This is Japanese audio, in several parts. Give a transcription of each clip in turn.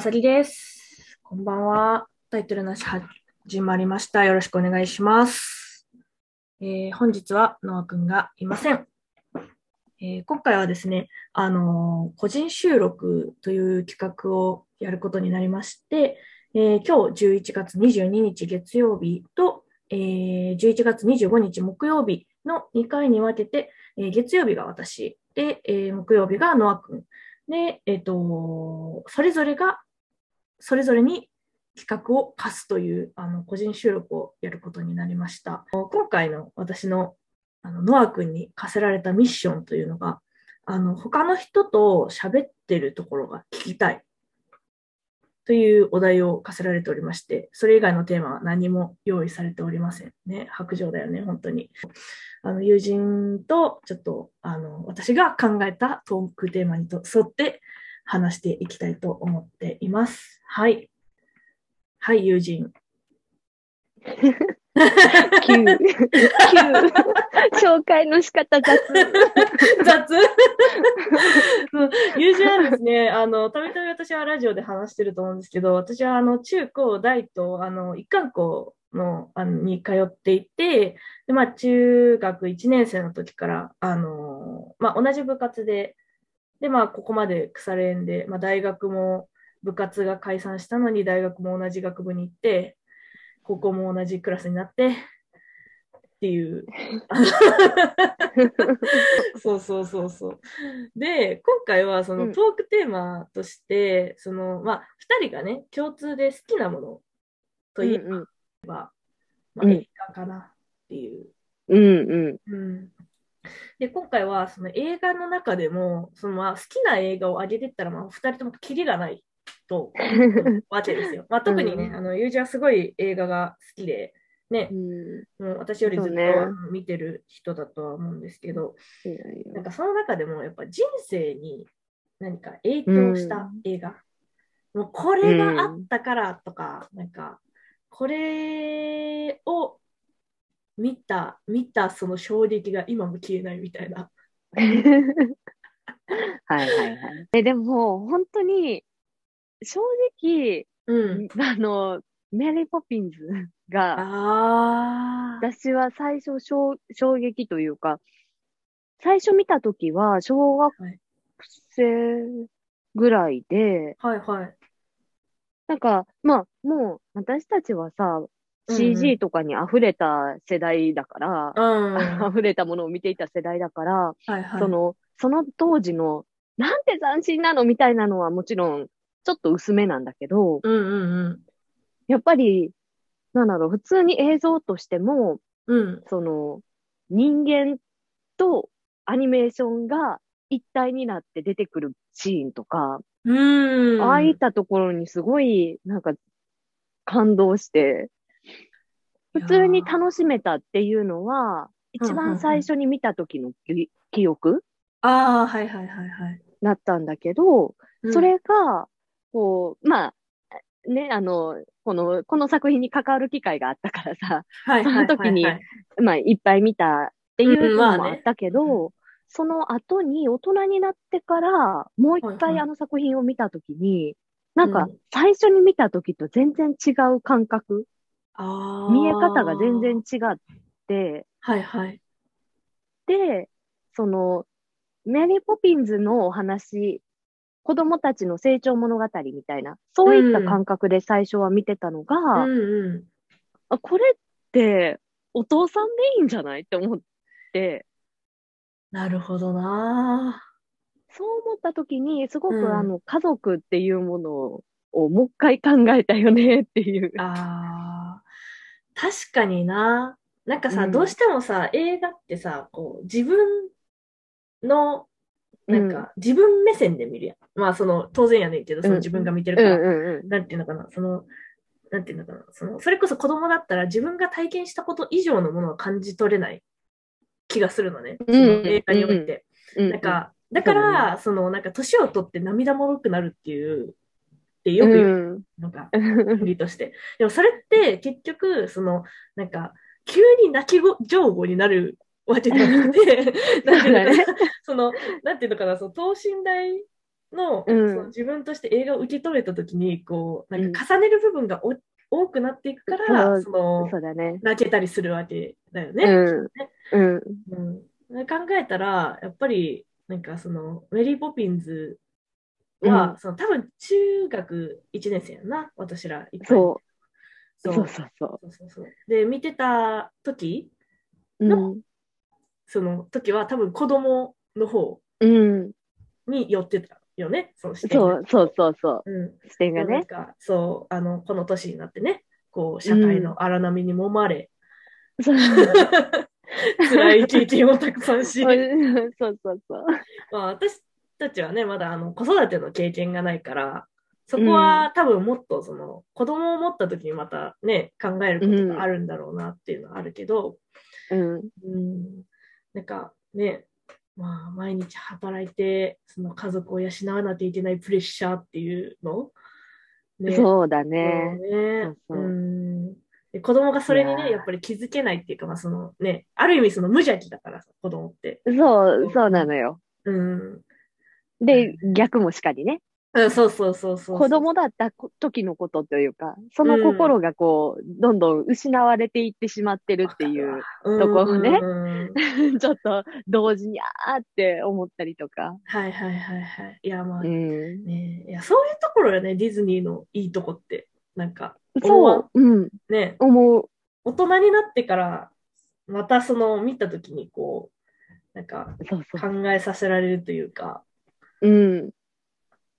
あさりです。こんばんは。タイトルなし始まりました。よろしくお願いします。えー本日はノアくんがいません。えー今回はですね、あのー個人収録という企画をやることになりまして、えー今日11月22日月曜日と、えー11月25日木曜日の2回に分けて、えー月曜日が私で、えー木曜日がノアくんで、えっ、と、それぞれが、それぞれに企画を課すという、あの、個人収録をやることになりました。今回の私の、あの、ノア君に課せられたミッションというのが、あの、他の人と喋ってるところが聞きたい。というお題を課せられておりまして、それ以外のテーマは何も用意されておりませんね。白状だよね、本当に。あの、友人と、ちょっと、あの、私が考えたトークテーマにと沿って話していきたいと思っています。はい。はい、友人。紹介の仕方雑。雑友人はですね、あの、たびたび私はラジオで話してると思うんですけど、私はあの、中高大と、あの、一貫校の、あの、に通っていて、で、まあ、中学1年生の時から、あの、まあ、同じ部活で、で、まあ、ここまで腐れ縁で、まあ、大学も部活が解散したのに、大学も同じ学部に行って、高校も同じクラスになって、っていう。そうそうそうそう。で、今回はそのうんトークテーマとして、その、まあ、二人がね、共通で好きなものといえうんば、まあ、うん映画かなっていう。うんうん。うん。で、今回はその映画の中でも、そのまあ好きな映画を上げてったら、まあ、二人ともキリがないと わけですよ。まあ、特にね、うんあの、友人はすごい映画が好きで、ねう、ん。もう私よりずっと見てる人だとは思うんですけど、なんかその中でもやっぱ人生に何か影響した映画、もうこれがあったからとか、なんかこれを見た、見たその衝撃が今も消えないみたいな。はいはいはい。え、でも、本当に、正直、うん。あの、メリー・ポピンズが、ああ。私は最初衝、衝撃というか、最初見たときは、小学はい生ぐらいで、はいはい。なんか、まあ、もう、私たちはさ、CG とかに溢れた世代だから、うん。は 溢れたものを見ていた世代だから、いはい。その、その当時の、なんて斬新なのみたいなのはもちろん、ちょっと薄めなんだけど、うんうんやっぱり、なんだろう、普通に映像としても、うん。うん。その、人間とアニメーションが一体になって出てくるシーンとか、うん。ああいったところにすごい、なんか、感動して、普通に楽しめたっていうのは、一番最初に見た時の記記憶ああ、はいはいはいはい。だったんだけど、うん。そ、れが、こう、まあ、ね、あの、この、この作品に関わる機会があったからさ、はいはいはいはい。その時にまあ、いっぱい見たっていうのもあったけど、その後に大人になってから、もう一回あの作品を見た時に、なんかうん、最初に見た時と全然違う感覚、見え方が全然違って、はいはい。で、その、メリー・ポピンズのお話、子供たちの成長物語みたいな、そういった感覚で最初は見てたのが、うんうん。あこれってお父さんでいいんじゃないって思って、なるほどなそう思った時に、すごく、うんあの、家族っていうものをもう一回考えたよねっていう。あー確かにな。なんかさ、うん。どうしてもさ、映画ってさ、こう、自分の、なんか、自分目線で見るやん。まあ、その、当然やねんけど、そのうん。自分が見てるうんから、うんうん。なんていうのかな、その、なんていうのかな、その、それこそ子供だったら自分が体験したこと以上のものを感じ取れない気がするのね。その映画において。うん。なんか、だから、その、なんか、年を取って涙もろくなるっていう、ってよく言ううんのが、うん理 として。でもそれって結局、その、なんか、急に泣きご上手になるわけではなくて、なんていうのかな、その、なんていうのかな、その等身大の,、うんその自分として映画を受け止めた時にこうなんか重ねる部分がお、多くなっていくからそうそのそうだね。泣けたりするわけだよね。うん。うん。うん、考えたらやっぱりなんかそのメリー・ポピンズは、うんその多分中学1年生やんな私らいっぱいそう。そそううそうそそうそうそうで見てた時う。のうん。その時は多分子供の方うん。に寄ってたよねその視点がそうそうそうそう。うん視点がね。なんかそうあのこの年になってねこう社会の荒波に揉まれ、そう 辛い経験をたくさんし、そうそうそう。まあ、私たちはねまだあの子育ての経験がないからそこは多分もっとその子供を持った時にまたね考えることがあるんだろうなっていうのはあるけど、うん。うん、なんかねまあ毎日働いてその家族を養わなきゃいけないプレッシャーっていうの、ね、そうだね。ね。そうそう。うん。で子供がそれにねやっぱり気づけないっていうか、まあそのね、ある意味その無邪気だからさ子供って。そう、そうなのよ。うん、で、逆もしかりね。うんそうそうそうそう。子供だった時のことというか、その心がこう、どんどん失われていってしまってるっていう、とところねうん ちょっと同時にあーって思ったりとか。はいはいはいはい。いやまあ、うん。ね、いやそういうところよね、ディズニーのいいとこって。なんか、そう、うん、ね、思う。大人になってから、またその見たときにこう、なんかそうそう。考えさせられるというか、うん。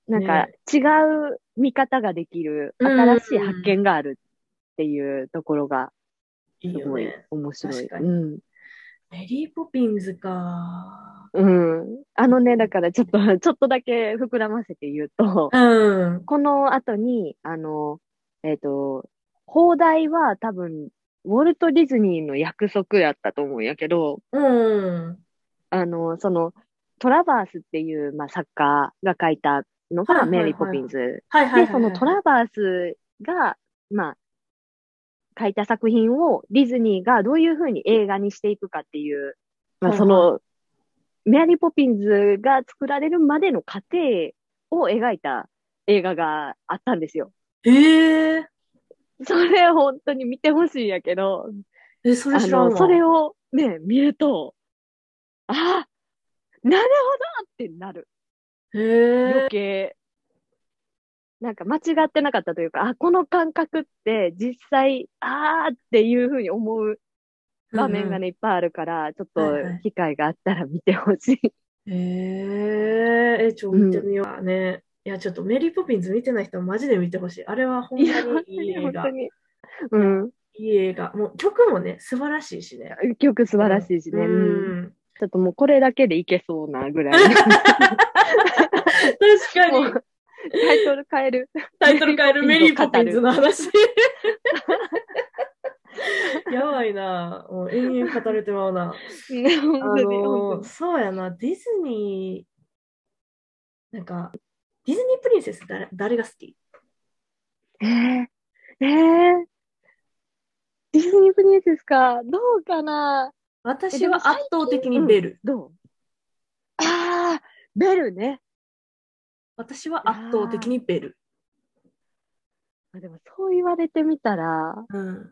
なんかね、違う見方ができる、うん新しい発見があるっていうところが、いいすごい。面白い。確かにうん。メリー・ポピンズか。うん。あのね、だからちょっと、ちょっとだけ膨らませて言うと、うん。この後に、あの、えっ、と、放題は多分、ウォルト・ディズニーの約束やったと思うんやけど、うん。あの、その、トラバースっていう、まあ、作家が書いたのがメリー・ポピンズ。で、そのトラバースが、まあ、書いた作品をディズニーがどういうふうに映画にしていくかっていう、まあ、その、メアリー・ポピンズが作られるまでの過程を描いた映画があったんですよ。へえ。それ本当に見てほしいんやけど、え、それあ知らんわ。の、それをね、見ると、あなるほどってなる。へえ余。計。なんか間違ってなかったというか、あ、この感覚って実際、あーっていうふうに思う場面がね、いっぱいあるから、ちょっと機会があったら見てほしい。へえ。え、ちょ、見てみよう。ね。いや、ちょっとメリー・ポピンズ見てない人はマジで見てほしい。あれは本当本にいい映画当に本当。に。うん。いい映画。もう曲もね、素晴らしいしね。曲素晴らしいしね。ううんん。ちょっともうこれだけでいけそうなぐらい。確かに。タイトル変える。タイトル変えるメリー・ポピンズの。の話。やばいな。もう延々語れてまうな。本あのに。そうやな、ディズニー、なんか、ディズニープリンセス誰誰が好き？えー、えー、ディズニープリンセスか。どうかな私は圧倒的にベル。どう？ああ、ベルね。私は圧倒的にベル。あでもそう言われてみたら、うん。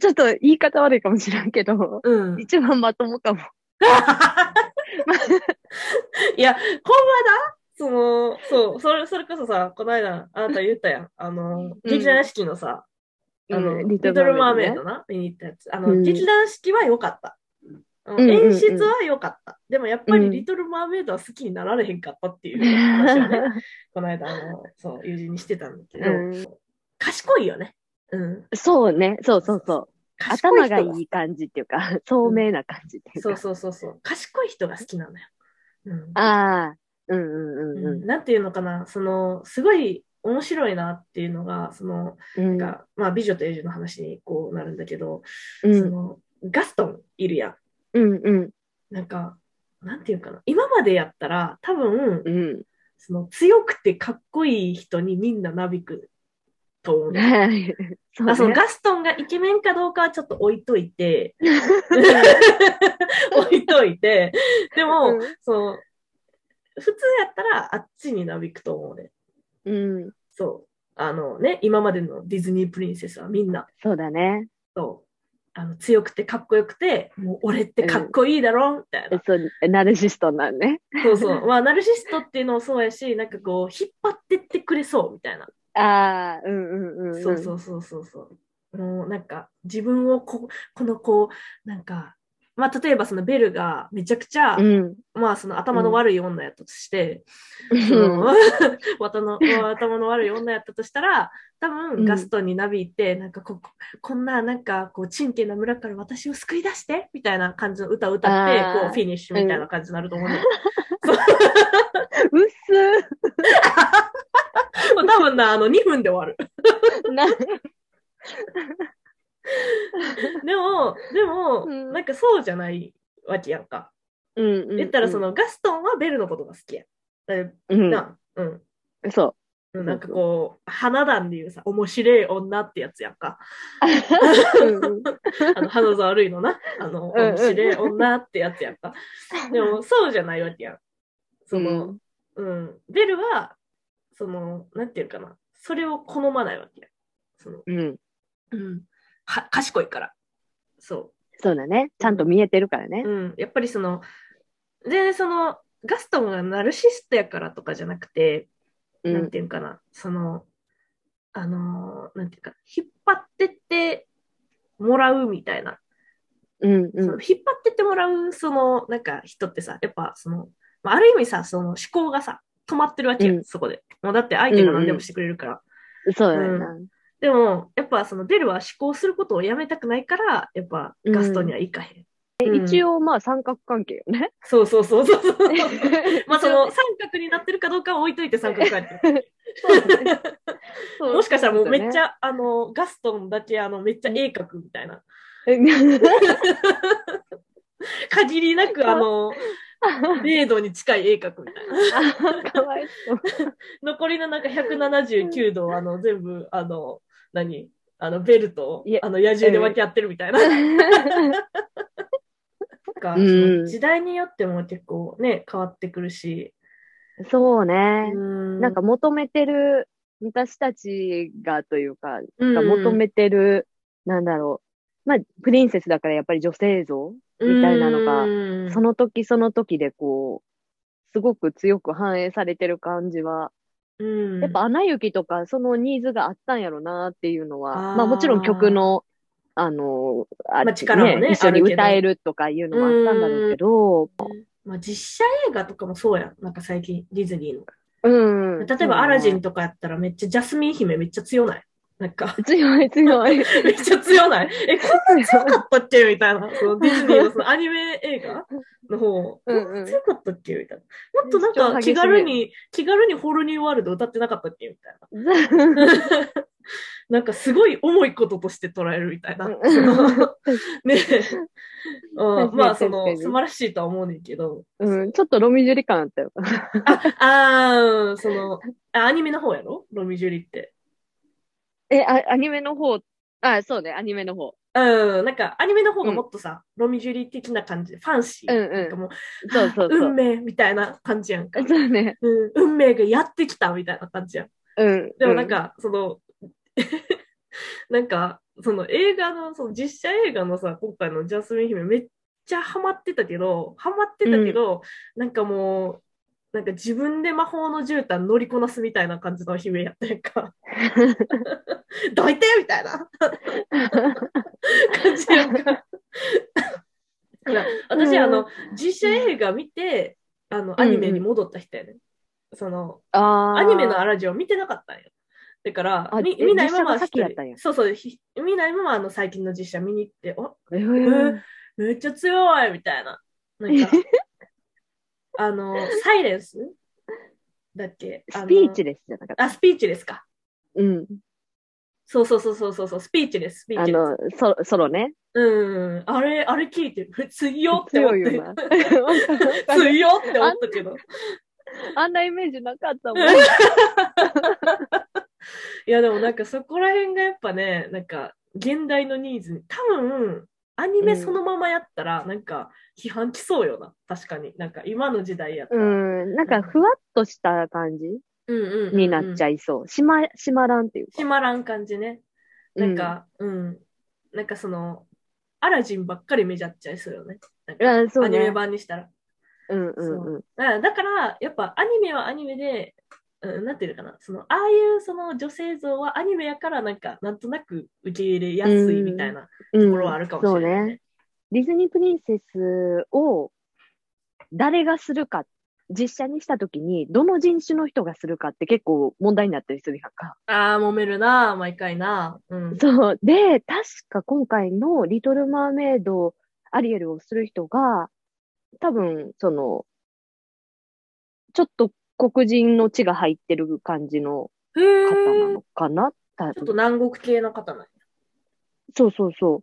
ちょっと言い方悪いかもしれんけど、うん。一番まともかも。いや、ほんまだ？その、そう、それ、それこそさ、この間、あなた言ったやん。あの、劇団四季のさ、あの、うんリトル・マーメイドな、見に行ったやつ。あの、うん劇団四季は良かった。演出は良かった。でもやっぱりうんリトル・マーメイドは好きになられへんかったっていう 話をね、この間、あの、そう、友人にしてたんだけど、うん賢いよね。うん。そうね、そうそうそう。賢頭がい人いい感じっていうか、聡明な感じっていうか。そうそうそうそう。賢い人が好きなのよ。うん。ああ、うんうんうんう、うんなんていうのかな、その、すごい面白いなっていうのが、その、ん。うんなんか、まあ、美女と野獣の話にこうなるんだけど、うんその、ガストンいるやん。うんうんなんか、なんていうかな、今までやったら、多分、うん。その、強くてかっこいい人にみんななびくと思うの。はい。そそのね。ガストンがイケメンかどうかはちょっと置いといて、置いといて、でも、うんその、普通やったらあっちになびくと思うね。うん。そう。あのね、今までのディズニープリンセスはみんな、そうだね。そう。あの強くてかっこよくて、もう俺ってかっこいいだろ、みたいな。そう、ナルシストなんね。そうそう。まあ、ナルシストっていうのもそうやし、なんかこう、引っ張ってってくれそう、みたいな。ああ、うんうんうん、うん。そうそうそうそうそう。もうなんか自分をここのこうなんかまあ例えばそのベルがめちゃくちゃ、うん。まあその頭の悪い女やったとして、うん。頭の 頭の悪い女やったとしたら多うん。分ガストンになびいて、なんかここんななんかこうチンケな村から私を救い出してみたいな感じの歌を歌ってこうフィニッシュみたいな感じになると思うね、う っ。す多分なあの2分で終わる。ーな、でもでも、うんなんかそうじゃないわけやんかうんうんうん。言ったらそのガストンはベルのことが好きや。だうん、な、うん。そうんなんかこう、花壇でいうさ、面白い女ってやつやんか。う。うんうん あの、花沢悪いのな。あの、うんうん面白い女ってやつやんか。でも、そうじゃないわけやん。その、うん。ベルは、その、なんていうかな。それを好まないわけやん。その、うん。うん。は、賢いから。そそうだね。ちゃんと見えてるからねう。。うん。やっぱりその、で、その、ガストンがナルシストやからとかじゃなくて、うん。なんていうかな、その、あのーなんていうか、引っ張ってってもらうみたいな、うんうんその引っ張ってってもらう、その、なんか人ってさ、やっぱその、まあ、ある意味さ、その思考がさ、止まってるわけや、うんそこで。もうだって相手が何でもしてくれるから。そうだよな。でも、やっぱそのベルは思考することをやめたくないから、やっぱガストには行かへん。うん一応、まあ、三角関係よね。そうそうそうそうそう。まあその三角になってるかどうかは置いといて 三角書いてる。そうもしかしたらもうめっちゃ。ゃ、あの、ガストンだけあの、めっちゃ絵描くみたいな。限りなくあの、0度に近い絵描くみたいな。かわいそう。残りのなんか179度をあの、全部、あの、何？あの、ベルとあの、野獣で分け合ってるみたいな。なんか、時代によっても結構ね、変わってくるし。そうね。ななんか、求めてる、私たちがというか、うんが求めてる、なんだろう。まあ、プリンセスだからやっぱり女性像みたいなのががその時その時でこう、すごく強く反映されてる感じは、うん、やっぱ、アナ雪とかそのニーズがあったんやろなっていうのは、まあもちろん曲の、あの、あまあ力もね一緒に歌えるとかいうのもあったんだろうけど、まあ、実写映画とかもそうやん。なんか最近、ディズニーの。うん。例えば、アラジンととかやったらめっちゃジャスミン姫めっちゃ強ない？なんか、強い強い。めっちゃ強ない？え、こんな強かったっけ？みたいな。そのディズニーの そのアニメ映画？の方、う強かったっけ？みたいな。もっとなんか気軽に、気軽にホールニューワールド歌ってなかったっけ？みたいな。なんかすごい重いこととして捉えるみたいな。ね。うん、まあ、その、素晴らしいとは思うねんけど。うん、ちょっとロミジュリ感あったよ。あ、あーその、あアニメの方やろ？ロミジュリって。え、あ、アニメの方、あ、そうね、アニメの方。うん、なんかアニメの方がもっとさ、ロミジュリ的な感じで、ファンシー。うんうんなんかもう、そうそうそう運命みたいな感じやんか。そうね。うん、運命がやってきたみたいな感じやん。うん。でもなんか、その、なんか、その映画の、その実写映画のさ、今回のジャスミン姫めっちゃハマってたけど、ハマってたけど、なんかもう、なんか自分で魔法の絨毯乗りこなすみたいな感じの姫やったやんか。どいてみたいな感じやんか。私、うんあの、実写映画見て、あの、アニメに戻った人やね、その、あーアニメのアラジオ見てなかったんよ。だから、み見ないまま実写が先やったんや一人そうそう、ひ見ないままあの最近の実写見に行って、おえーめっちゃ強いみたいな。なんか、あの、サイレンス？だっけ？スピーチレレスじゃなかった。あ、スピーチですか。うん。そうそうそうそうそうそう、スピーチです、スピーチです。あの、ソロソロね。うん、あれ、あれ聞いて、強って思って強いよ。って思ったけど。あんなイメージなかったもん。いや、でもなんかそこら辺がやっぱね、なんか現代のニーズに、多分、アニメそのままやったら、なんか批判来そうよな。確かに。なんか今の時代やったうら。ん、なんかふわっとした感じうんうんうんになっちゃいそう。しま、しまらんっていうか。閉まらん感じね。なんか、うん、なんかその、アラジンばっかり見ちゃっちゃいそうよね。なんかアニメね。版にしたら。うんうんうん。だから、やっぱアニメはアニメで、うん、なんていうのかな、その、ああいうその女性像はアニメやから、なんか、なんとなく受け入れやすいみたいなうんところはあるかもしれない、そうね。ディズニープリンセスを誰がするか、実写にしたときに、どの人種の人がするかって結構問題になったりするやんか。ああ、揉めるな、毎回な。うん。そう。で、確か今回のリトル・マーメイド、アリエルをする人が、多分、その、ちょっと黒人の血が入ってる感じの。方なのかな？ちょっと南国系の方なんやそうそうそ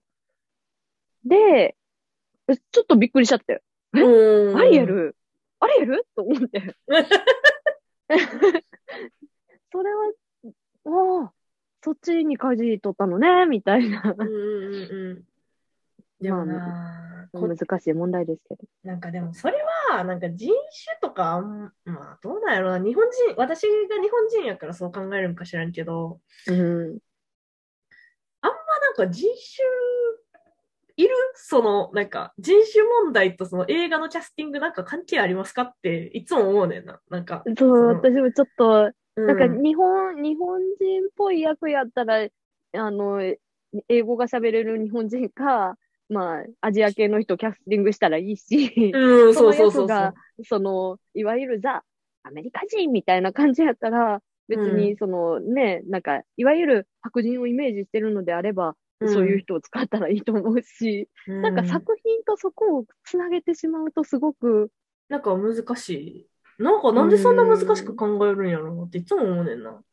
う。で、えちょっとびっくりしちゃったよ。え？うんアリエルアリエルと思って。それは、ああ、そっちに舵取ったのね、みたいな。うんうんうんうん。でもな、こ難しい問題ですけど。なんかでもそれは、なんか人種とかあん、まあどうなんやろな、日本人、私が日本人やからそう考えるんか知らんけど、うん。まあなんか人種、いるその、なんか人種問題とその映画のキャスティングなんか関係ありますかっていつも思うねんな。なんか、そう、の私もちょっと、うなんか日本、日本人っぽい役やったら、あの、英語が喋れる日本人か、まあ、アジア系の人キャスティングしたらいいし、うん、そ そうそうそうそうの役が。、その、いわゆるザ・アメリカ人みたいな感じやったら、別うに、そのね、なんか、いわゆる白人をイメージしてるのであれば、そういう人を使ったらいいと思うし、うん、なんか作品とそこをつなげてしまうとすごく、なんか難しい。なんかなんでそんな難しく考えるんやろうなっていつも思うねんな。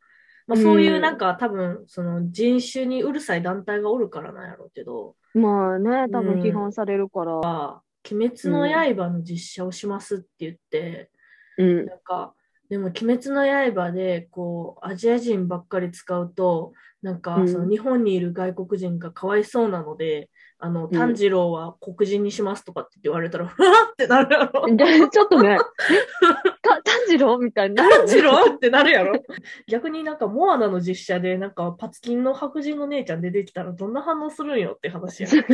まあそういうなんか多分その人種にうるさい団体がおるからなんやろうけど、まあね、多分うん批判されるから、鬼滅の刃の実写をしますって言って、うん。なんか、でも鬼滅の刃でこうアジア人ばっかり使うと、なんかうんその日本にいる外国人がかわいそうなので、あの、ん炭治郎は黒人にしますとかって言われたら、ふわってなるやろ。で ちょっとね、えた炭治郎？みたいにな炭ね治郎？ってなるやろ逆になんかモアナの実写でなんかパツキンの白人の姉ちゃん出てきたらどんな反応するんよって話やん。それは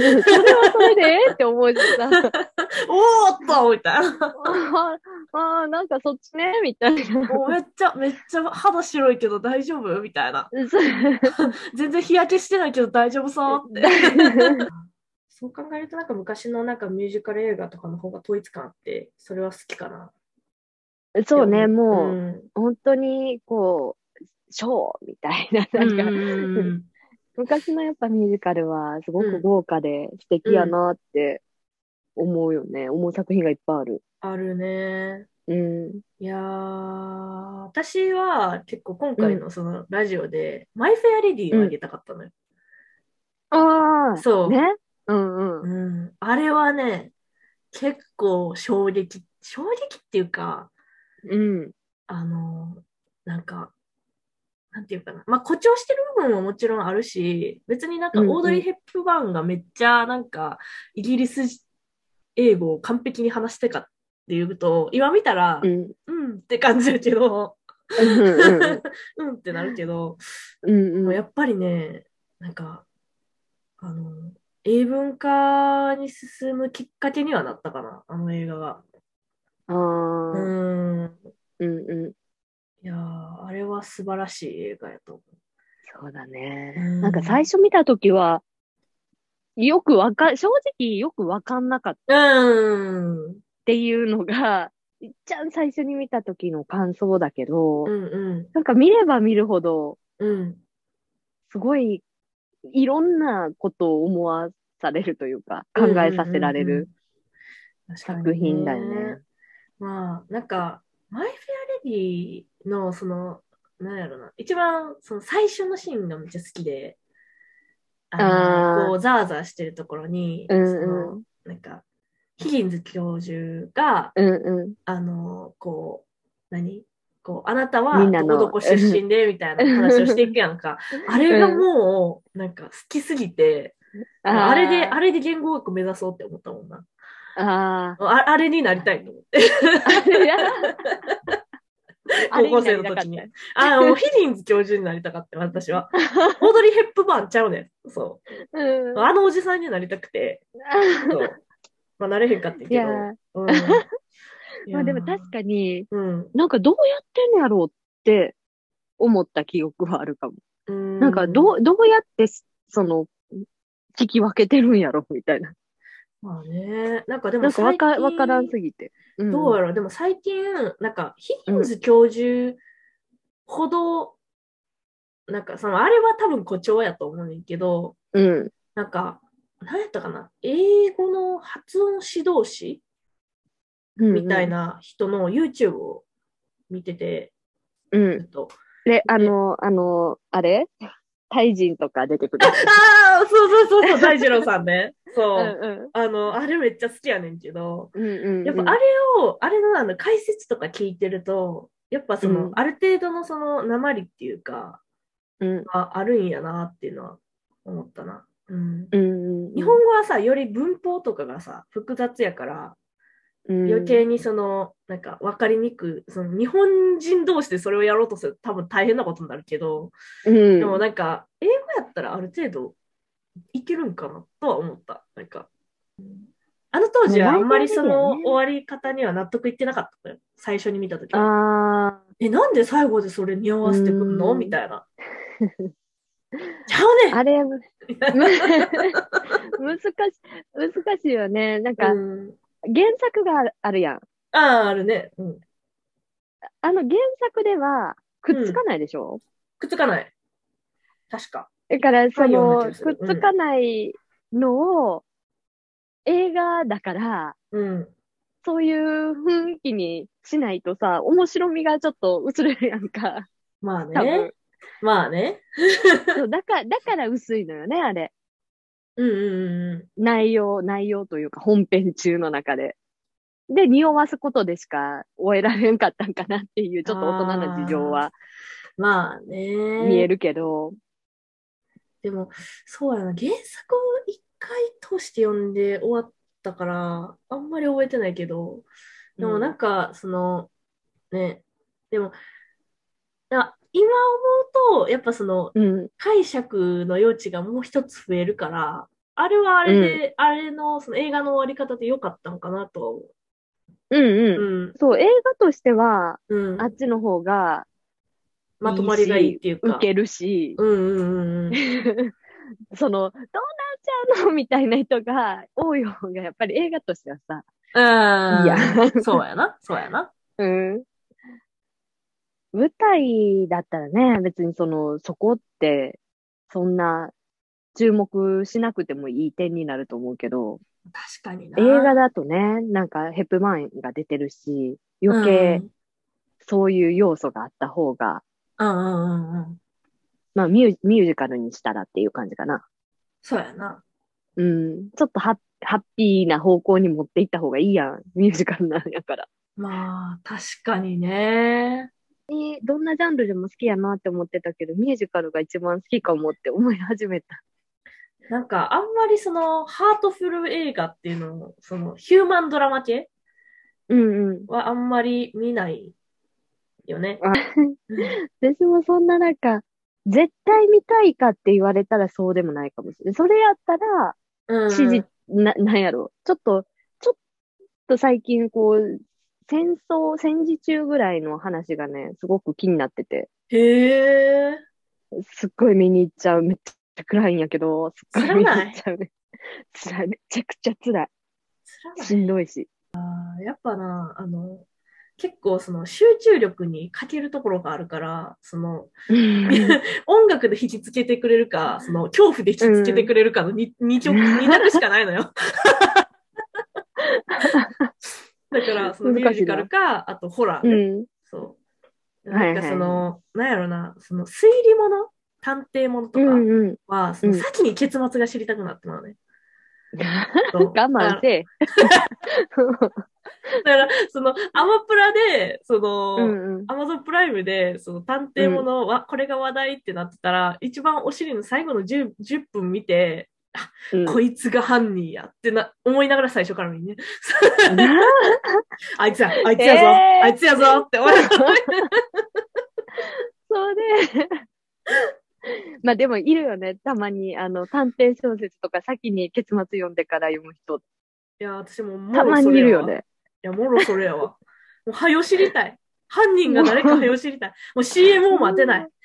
それで？ええって思うしさ、おーっとみたいな。ああー、なんかそっちね、みたいな。もうめっちゃめっちゃ肌白いけど大丈夫？みたいな。全然日焼けしてないけど大丈夫そうって。そう考えるとなんか昔のなんかミュージカル映画とかの方が統一感あって、それは好きかな。そうね、もう、ん本当に、こう、ショーみたいな、なんか、うん 昔のやっぱミュージカルはすごく豪華で素敵やなって思うよね。思う作品がいっぱいある。あるね。うん。いやー、私は結構今回のそのラジオで、マイ・フェア・レディをあげたかったのよ。ああ、そう。ね？うんうん。うん。あれはね、結構衝撃、衝撃っていうか、うん。あの、なんか、なんていうかな。まあ、誇張してる部分ももちろんあるし、別になんかオードリー・ヘップバーンがめっちゃなんか、イギリス英語を完璧に話してかっていうと、今見たらう、ん。うんって感じだけど、うんってなるけど、うんうん。もうやっぱりね、なんか、あの、英文化に進むきっかけにはなったかな、あの映画が。あうあ、ん。うんうん。いやー、あれは素晴らしい映画やと思そうだね。うんなんか最初見たときは、よくわか、正直よくわかんなかったう。うん。っていうのが、いっちゃん最初に見た時の感想だけど、うんうなんか見れば見るほど、ん。うん。すごい、いろんなことを思わされるというか、考えさせられる作品だよね。まあ、なんか、マイ・フェア・レディの、その、なんやろな、一番、その最初のシーンがめっちゃ好きで、あのこう、ザーザーしてるところに、うんうん。その、なんか、ヒギンズ教授が、うんうあの、こう、何？こう、あなたはどこどこ出身で、みたいな話をしていくやんか。あれがもう、なんか好きすぎて、あれで、あれれで言語学目指そうって思ったもんな。あああれになりたいと思 って。高校生の時に。あ、もうヒリンズ教授になりたかった、私は。オードリー・ヘップバーンちゃうねん。そうう。ん。あのおじさんになりたくて。そう。まあ、なれへんかったけど。うん。まあでも確かに、うん。なんかどうやってんのやろうって思った記憶はあるかも。うん。なんかどう、どうやって、その、聞き分けてるんやろみたいな。まあね。なんかでもなんかわか、わからんすぎて。うんどうやろう？でも最近、なんか、ヒギンズ教授ほど、なんか、その、あれは多分誇張やと思うねんけど、うん。なんか、何やったかな？英語の発音指導士うん。みたい。な人の YouTube を見てて、うん。えっと、で、あの、あの、あれ？タイ人とか出てくる。ああ、そうそうそうそう、大二郎さんね。そうう。んあの、あれめっちゃ好きやねんけど、うん。うんうん。やっぱあれを、あれのあの解説とか聞いてると、やっぱその、うんある程度のその鉛っていうか、うん。ああるんやなっていうのは思ったな。うん、うんうん。日本語はさ、より文法とかがさ、複雑やから、うん余計にその、なんか分かりにくい、その日本人同士でそれをやろうとすると多分大変なことになるけど、うん。でもなんか、英語やったらある程度いけるんかなとは思った。なんか、あの当時はあんまりその終わり方には納得いってなかったのよ。最初に見たときは。あえ、なんで最後でそれ匂わせてくんの？うんみたいな。ちゃうねあ、あれ、む 難しい、難しいよね。なんか、うん原作があるやん。ああ、あるね。うん。あの原作ではくっつかないでしょ、くっつかない。確か。だから、そのくっつかないのを、映画だから、うん。そういう雰囲気にしないとさ、面白みがちょっと薄れるやんか。まあね。。まあね。そうだから、だから薄いのよね、あれ。うんうんうん内容、内容というか本編中の中で。で、匂わすことでしか終えられんかったんかなっていう、ちょっと大人な事情はうん。まあね。見えるけど、でも、そうやな。原作を一回通して読んで終わったから、あんまり覚えてないけど、でもなんか、その、ね、でも、あ今思うと、やっぱその、うん、解釈の余地がもう一つ増えるから、あれはあれで、あれの、その映画の終わり方で良かったのかなとは思うん、う。うん。うん。そう、映画としては、うん。あっちの方がまとまりがいいっていうか。受けるし、うんうんうんうん。その、どうなっちゃうのみたいな人が多い方が、やっぱり映画としてはさ、あいやーそうやな。そうやな。うん。舞台だったらね、別にその、そこって、そんな、注目しなくてもいい点になると思うけど、確かにな。映画だとね、なんかヘップマンが出てるし、余計そういう要素があった方が、うん。うんうんうんうん。まあミューミュージカルにしたらっていう感じかな。そうやな。うん。ちょっとハッハッピーな方向に持っていった方がいいやん。ミュージカルなんやから。まあ、確かにね。えどんなジャンルでも好きやなって思ってたけど、ミュージカルが一番好きかもって思い始めた。なんか、あんまりその、ハートフル映画っていうのを、その、ヒューマンドラマ系うんうん。はあんまり見ないよね。あ私もそんななんか、絶対見たいかって言われたらそうでもないかもしれない。それやったら、うん。指示、な、なんやろ。ちょっと、ちょっと最近こう、戦争、戦時中ぐらいの話がね、すごく気になってて、へえ。すっごい見に行っちゃう。めっちゃ暗いんやけど、すっごい見に行っちゃうね。辛い。めちゃくちゃ辛い。しんどいし。やっぱな、あの、結構その集中力に欠けるところがあるから、その、音楽で引きつけてくれるか、その恐怖で引きつけてくれるかの二二択二択しかないのよ。だから、そのミュージカルか、あとホラーね、うん。そう。はいはいなんかその、なんやろな、その推理物探偵物とかうんうん。は、そのうん先に結末が知りたくなってまうね。そう我慢せえ。だから、その、アマプラで、その、うんうん。アマゾンプライムで、その探偵ものは、これが話題ってなってたら、一番お尻の最後の 10, 10分見て、うんこいつが犯人やってな、思いながら最初から見るね。あいつや、あいつやぞ、えーあいつやぞって思いながらそうで。まあでもいるよね。たまに、あの、探偵小説とか先に結末読んでから読む人、いや、私ももたまにいるよね。いや、もろそれやわ。もう、はよ知りたい。犯人が誰かはよ知りたい。もう CM を待てない。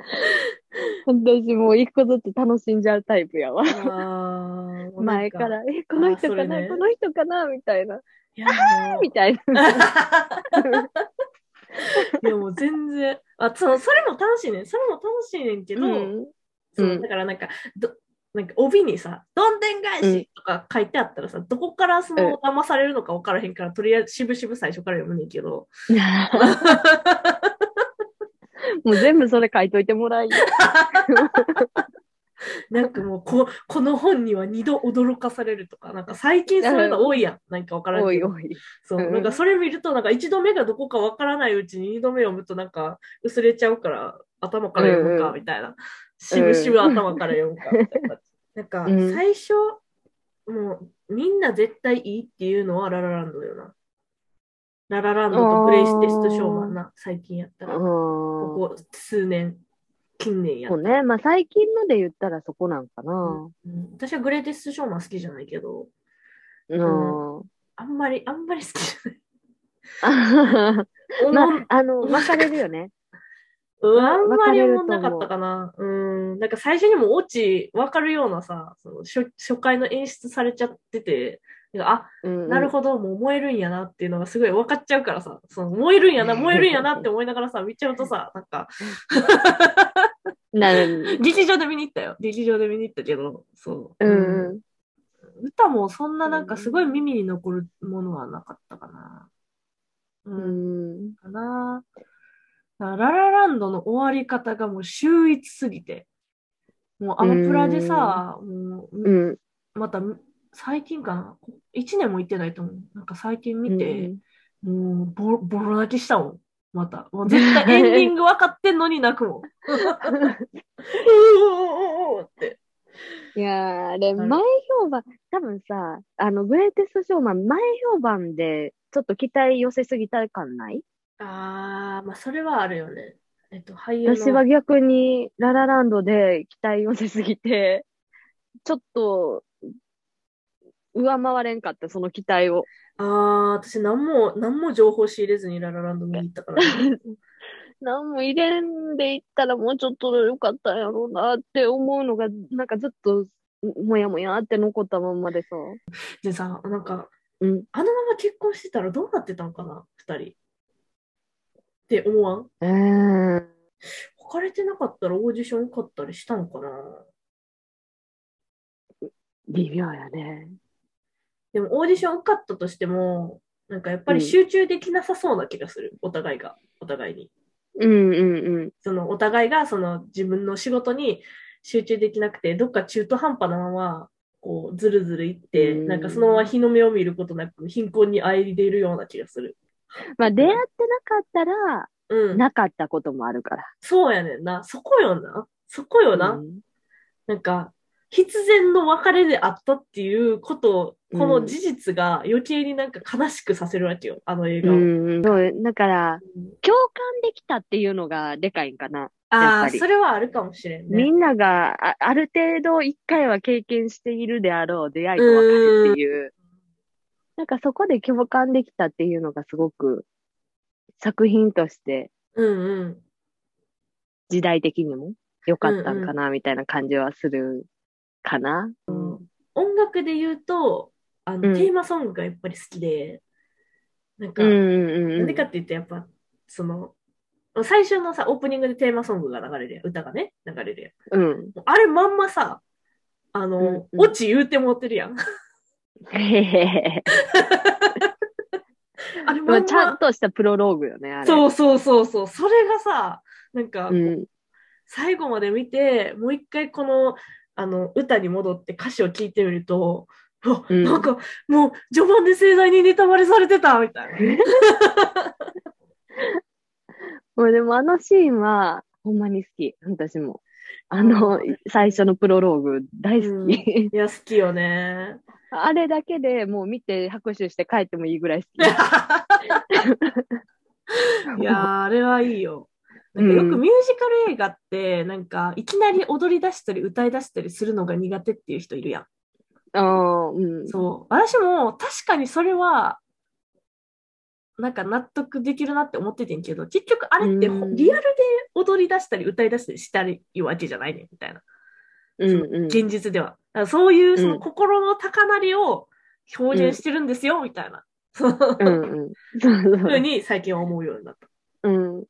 私もう一個ずつ楽しんじゃうタイプやわ。前から、え、この人かな、ねこの人かな？みたいな。いや、もうみたいな。いやもう全然、あ、その、それも楽しいねん。それも楽しいねんけど、うんそううんだからなんか、ど、なんか帯にさ、どんでん返しとか書いてあったらさ、どこからその騙されるのか分からへんから、とりあえず渋々最初から読むねんけど、もう全部それ書いといてもらい。なんかもうこ、この本には二度驚かされるとか、なんか最近そういうの多いやん。なんか分からんけど。おいおい。そう、うんなんかそれ見ると、なんか一度目がどこか分からないうちに二度目読むとなんか薄れちゃうから、頭から読むか、みたいな。しぶしぶ頭から読むか、みたいな。なんかうん最初、もうみんな絶対いいっていうのはララランドよな。ララランドとグレイステストショーマンな、最近やったら。こここ数年、近年やったそうね。まあ最近ので言ったらそこなんかな。うん私はグレイテストショーマン好きじゃないけど、うん。あんまり、あんまり好きじゃない。まあ、あの、分かれるよね。うん、あんまり思んなかったかな。うん。なんか最初にもオチ分かるようなさ、その初初回の演出されちゃってて、あ、なるほど、もう燃えるんやなっていうのがすごい分かっちゃうからさ、その燃えるんやな、燃えるんやなって思いながらさ、見ちゃうとさ、なんか、な 劇場で見に行ったよ。劇場で見に行ったけど、そう。うんうん。歌もそんななんかすごい耳に残るものはなかったかな。う。うんん。かな。ララランドの終わり方がもう秀逸すぎて。もうアマプラでさ、もう、うん。また最近かな？1年も行ってないと思う。なんか最近見て、もうボロボロ泣きしたもん。また。もう絶対エンディング分かってんのに泣くもん。うおーって。いやー、あれ、前評判、多分さ、あの、グレイテストショーマン、前評判で、ちょっと期待寄せすぎた感ない？あー、まあそれはあるよね。えっと、俳優の。私は逆に、ララランドで期待寄せすぎて、ちょっと、上回れんかった、その期待を。ああ、私何も、何も情報仕入れずにララランド見に行ったから、ね。何も入れんでいったらもうちょっと良かったんやろうなって思うのが、なんかずっと、もやもやって残ったまんまでさ。でさ、なんか、うん。あのまま結婚してたらどうなってたんかな、二人。って思わん？えー、別れてなかったらオーディション受かったりしたのかな微妙やね。でもオーディション受かったとしても、なんかやっぱり集中できなさそうな気がする。お互いが、お互いに。うんうんうん。そのお互いがその自分の仕事に集中できなくて、どっか中途半端なまま、こう、ずるずるいって、うんなんかそのまま日の目を見ることなく、貧困にあえいでいるような気がする。まあ、出会ってなかったら、うん。なかったこともあるから。そうやねんな。そこよな。そこよな。うんなんか、必然の別れであったっていうこと、うんこの事実が余計になんか悲しくさせるわけよ、あの映画を。うん、そう、だから、うん共感できたっていうのがでかいんかな。ああ、それはあるかもしれんね。みんながあある程度一回は経験しているであろう出会いと別れっていう、なんかそこで共感できたっていうのがすごく作品としてうんうん。時代的にも良かったんかなみたいな感じはするかな。音楽で言うと、あの、うんテーマソングがやっぱり好きで、なんか、うんうんうん。なんでかって言ってやっぱ、その、最初のさ、オープニングでテーマソングが流れるやん。歌がね、流れるやん。うん。あれまんまさ、あの、うんうんオチ言うてもってるやん。へへへ。あれまんまちゃん、としたプロローグよね、あれ。そうそうそうそう。それがさ、なんか、うん。最後まで見て、もう一回この、あの、歌に戻って歌詞を聞いてみると、うんなんか、もう、序盤で盛大にネタバレされてた、みたいな。もうでもあのシーンは、ほんまに好き。私も。あの、最初のプロローグ大好き。いや、好きよね。あれだけでもう見て拍手して帰ってもいいぐらい好き。いやー、あれはいいよ。なんかよくミュージカル映画って、なんか、いきなり踊り出したり歌い出したりするのが苦手っていう人いるやん。ああ、うん。そう。私も確かにそれは、なんか納得できるなって思っててんけど、結局あれってリアルで踊り出したり歌い出したりしたりいうわけじゃないねんみたいな。うんうん。現実では。そういうそうんの心の高鳴りを表現してるんですよ、みたいな。そううんふう。に最近は思うようになった。うん。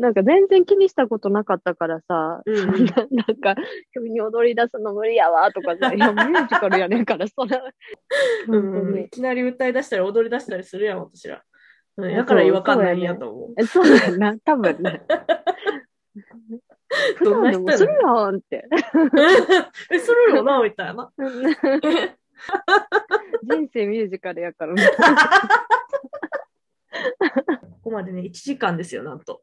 なんか全然気にしたことなかったからさ、うんな なんか、急に踊り出すの無理やわとかさ、いや、ミュージカルやねんから、そら、うんい。きなり歌い出したり踊り出したりするやん、私ら。うん、だから違和感ないんやと思う。えそうだよな、多分ね。普段でもするやんって。え、するよな、みたいな。人生ミュージカルやから。ここまでね、1時間ですよ、なんと。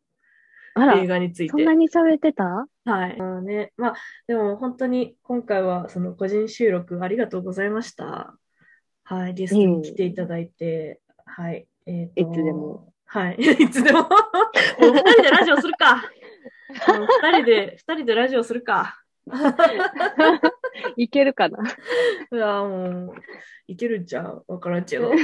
映、画について。そんなに喋ってた？はい。まあね、まあ、でも本当に今回はその個人収録ありがとうございました。はい。ゲストに来ていただいて、はい。えーといつでも。はい。いつでも。もう二人でラジオするか。二人で、二人でラジオするか。いけるかな？いや、もう、いけるんちゃう？わからんけど。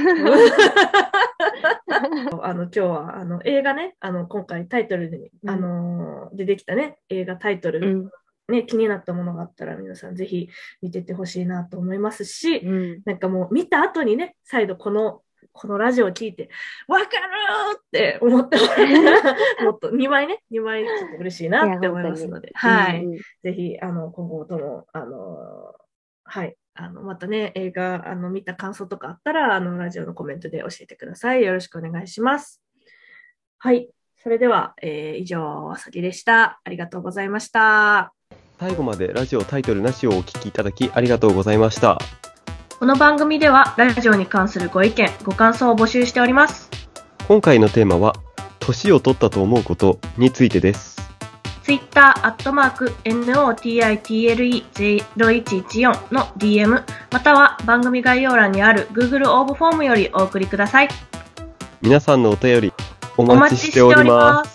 あの、今日は、あの、映画ね、あの、今回タイトルで、うんあの、出てきたね、映画タイトル、うん。ね、気になったものがあったら皆さんぜひ見てってほしいなと思いますし、うん。なんかもう見た後にね、再度この、このラジオを聞いて、わかるーって思ってもらえたら、もっと2枚ね、2枚ちょっと嬉しいなって思いますので、はい。うんぜひ、あの、今後とも、あの、はい。あの、またね、映画、あの、見た感想とかあったら、あの、ラジオのコメントで教えてください。よろしくお願いします。はい。それでは、えー以上、あさぎでした。ありがとうございました。最後までラジオタイトルなしをお聞きいただきありがとうございました。この番組では、ラジオに関するご意見、ご感想を募集しております。今回のテーマは、年を取ったと思うことについてです。ツイッター、アットマーク、NOTITLE0114 の DM、または番組概要欄にある Google 応募フォームよりお送りください。皆さんのお便りおお待ちしております。す。